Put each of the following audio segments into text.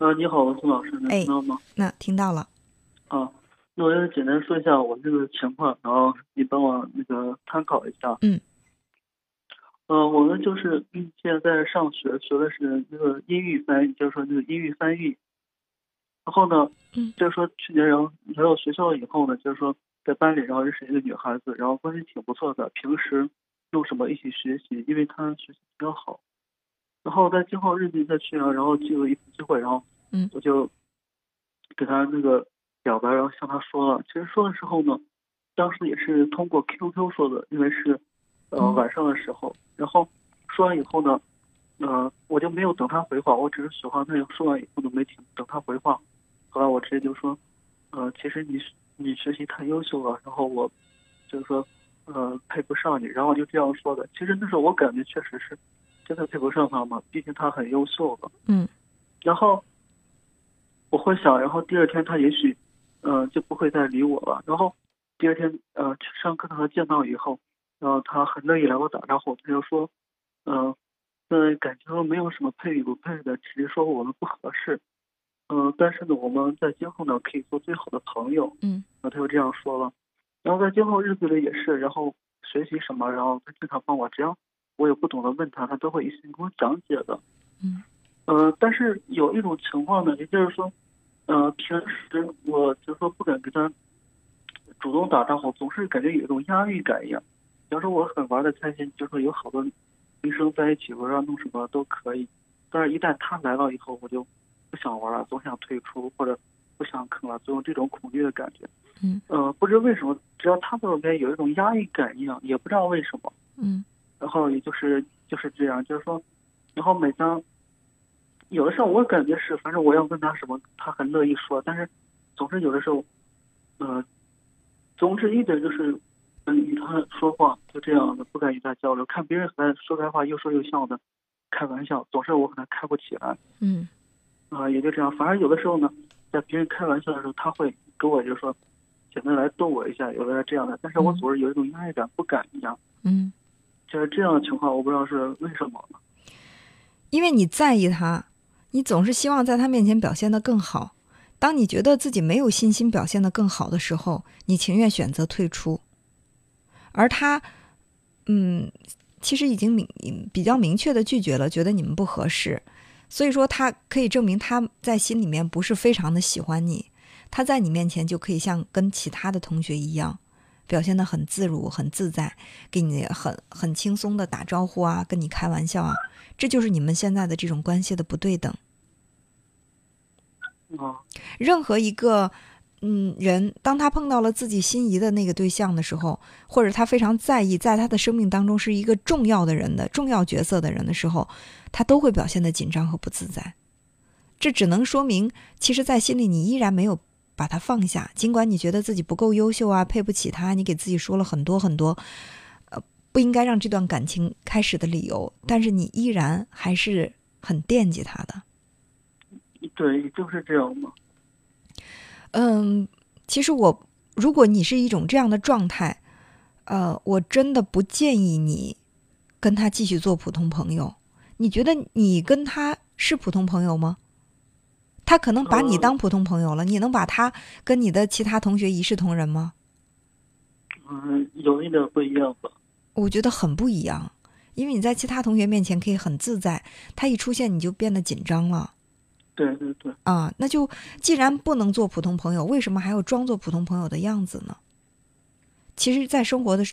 呃，你好，宋老师，能听到吗？那听到了。啊，那我就简单说一下我这个情况，然后你帮我那个参考一下。嗯。呃，我们就是现在上学，学的是那个英语翻译，就是说那个英语翻译。然后呢，嗯，就是说去年然后来到学校以后呢，就是说在班里然后认识一个女孩子，然后关系挺不错的，平时用什么一起学习，因为她学习比较好。然后在今后日子再去啊，然后就有一次机会，然后嗯，我就给他那个表白，然后向他说了。其实说的时候呢，当时也是通过 QQ 说的，因为是呃晚上的时候。然后说完以后呢，呃，我就没有等他回话，我只是喜欢他。说完以后呢，没听等他回话。后来我直接就说，呃，其实你你学习太优秀了，然后我就是说呃配不上你，然后就这样说的。其实那时候我感觉确实是真的配不上他嘛，毕竟他很优秀了。嗯。然后我会想，然后第二天他也许呃就不会再理我了。然后第二天呃去上课和他见到以后，然后他很乐意来我打招呼，他就说，嗯，在感情中没有什么配与不配的，只是说我们不合适。嗯，但是呢，我们在今后呢可以做最好的朋友。嗯，然后他就这样说了。然后在今后日子里也是，然后学习什么，然后他经常帮我，只要我有不懂的问他，他都会一心给我讲解的。嗯，呃，但是有一种情况呢，也就是说，呃，平时我就说不敢跟他主动打招呼，总是感觉有一种压抑感一样。比方说我很玩的开心，就说有好多女生在一起玩啊，弄什么都可以。但是，一旦他来了以后，我就。不想玩了，总想退出或者不想坑了，总有这种恐惧的感觉。嗯，呃，不知为什么，只要他在我边有一种压抑感一样，也不知道为什么。嗯，然后也就是就是这样，就是说，然后每当有的时候我感觉是，反正我要问他什么，他很乐意说，但是总是有的时候，呃，总之一点就是嗯与他说话就这样的，不敢与他交流，看别人和他说开话又说又笑的，开玩笑，总是我和他开不起来。嗯。啊，也就这样。反而有的时候呢，在别人开玩笑的时候，他会跟我就是说，简单来逗我一下，有的这样的。但是我总是有一种压抑感，不敢一样。嗯，就是这样的情况，我不知道是为什么？因为你在意他，你总是希望在他面前表现的更好。当你觉得自己没有信心表现的更好的时候，你情愿选择退出。而他，嗯，其实已经明比较明确的拒绝了，觉得你们不合适。所以说，他可以证明他在心里面不是非常的喜欢你。他在你面前就可以像跟其他的同学一样，表现得很自如、很自在，给你很很轻松的打招呼啊，跟你开玩笑啊。这就是你们现在的这种关系的不对等。任何一个。嗯，人当他碰到了自己心仪的那个对象的时候，或者他非常在意，在他的生命当中是一个重要的人的重要角色的人的时候，他都会表现得紧张和不自在。这只能说明，其实，在心里你依然没有把他放下。尽管你觉得自己不够优秀啊，配不起他，你给自己说了很多很多，呃，不应该让这段感情开始的理由，但是你依然还是很惦记他的。对，就是这样嘛。嗯，其实我，如果你是一种这样的状态，呃，我真的不建议你跟他继续做普通朋友。你觉得你跟他是普通朋友吗？他可能把你当普通朋友了，你能把他跟你的其他同学一视同仁吗？嗯，有一点不一样吧。我觉得很不一样，因为你在其他同学面前可以很自在，他一出现你就变得紧张了。对对对啊，那就既然不能做普通朋友，为什么还要装作普通朋友的样子呢？其实，在生活的，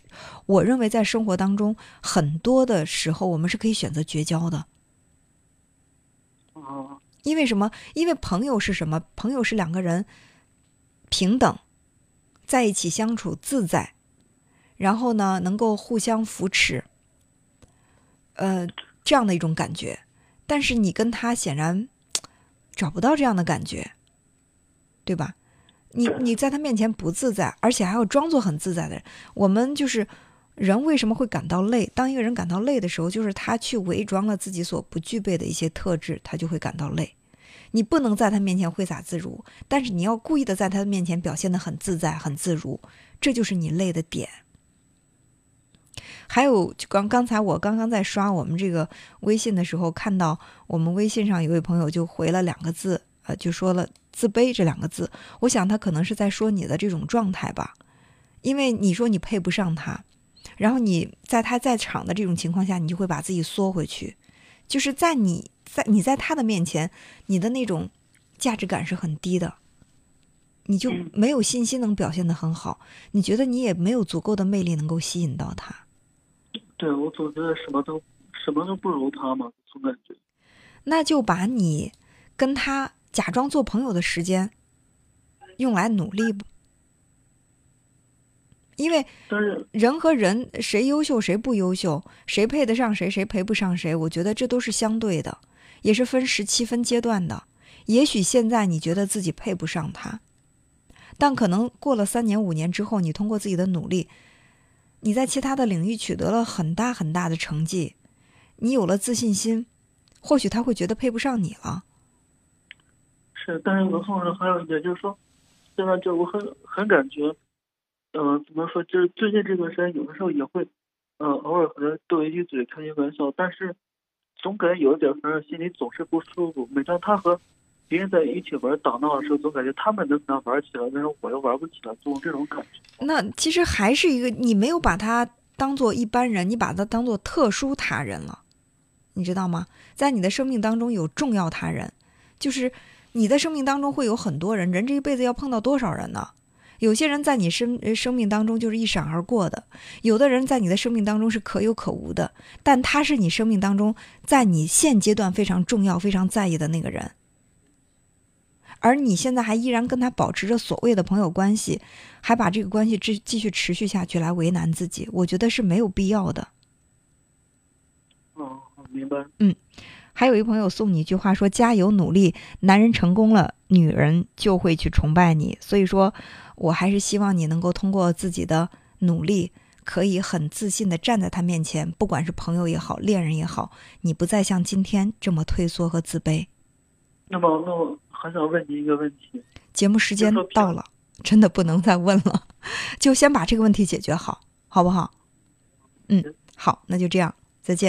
我认为在生活当中，很多的时候我们是可以选择绝交的。哦，因为什么？因为朋友是什么？朋友是两个人平等在一起相处自在，然后呢，能够互相扶持，呃，这样的一种感觉。但是你跟他显然。找不到这样的感觉，对吧？你你在他面前不自在，而且还要装作很自在的人。我们就是人，为什么会感到累？当一个人感到累的时候，就是他去伪装了自己所不具备的一些特质，他就会感到累。你不能在他面前挥洒自如，但是你要故意的在他的面前表现的很自在、很自如，这就是你累的点。还有，就刚刚才我刚刚在刷我们这个微信的时候，看到我们微信上有位朋友就回了两个字，呃，就说了自卑这两个字。我想他可能是在说你的这种状态吧，因为你说你配不上他，然后你在他在场的这种情况下，你就会把自己缩回去，就是在你在你在他的面前，你的那种价值感是很低的，你就没有信心能表现得很好，你觉得你也没有足够的魅力能够吸引到他。对我总觉得什么都什么都不如他嘛，总感觉。那就把你跟他假装做朋友的时间用来努力吧，因为人和人谁优秀谁不优秀，谁配得上谁谁配不上谁，我觉得这都是相对的，也是分时期分阶段的。也许现在你觉得自己配不上他，但可能过了三年五年之后，你通过自己的努力，你在其他的领域取得了很大很大的成绩，你有了自信心。或许他会觉得配不上你了。是，但是文浩呢？还有一点就是说，现在就我很很感觉，呃，怎么说？就是最近这段时间，有的时候也会，呃，偶尔和他斗一句嘴，开开玩笑，但是总感觉有一点，反正心里总是不舒服。每当他和别人在一起玩打闹的时候，总感觉他们能跟他玩起来，但是我又玩不起来，总这种感觉。那其实还是一个，你没有把他当做一般人，你把他当做特殊他人了。你知道吗？在你的生命当中有重要他人，就是你的生命当中会有很多人。人这一辈子要碰到多少人呢？有些人在你生生命当中就是一闪而过的，有的人在你的生命当中是可有可无的，但他是你生命当中在你现阶段非常重要、非常在意的那个人。而你现在还依然跟他保持着所谓的朋友关系，还把这个关系继继续持续下去来为难自己，我觉得是没有必要的。哦。明白。嗯，还有一朋友送你一句话，说加油努力，男人成功了，女人就会去崇拜你。所以说，我还是希望你能够通过自己的努力，可以很自信的站在他面前，不管是朋友也好，恋人也好，你不再像今天这么退缩和自卑。那么，那我还想问你一个问题。节目时间到了，真的不能再问了，就先把这个问题解决好，好不好？嗯，好，那就这样，再见。